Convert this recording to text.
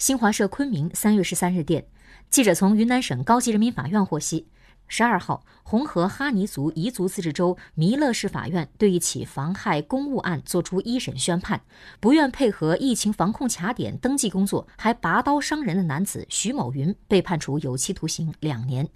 新华社昆明三月十三日电记者从云南省高级人民法院获悉十二号红河哈尼族彝族自治州弥勒市法院对一起妨害公务案作出一审宣判不愿配合疫情防控卡点登记工作还拔刀伤人的男子徐某云被判处有期徒刑两年。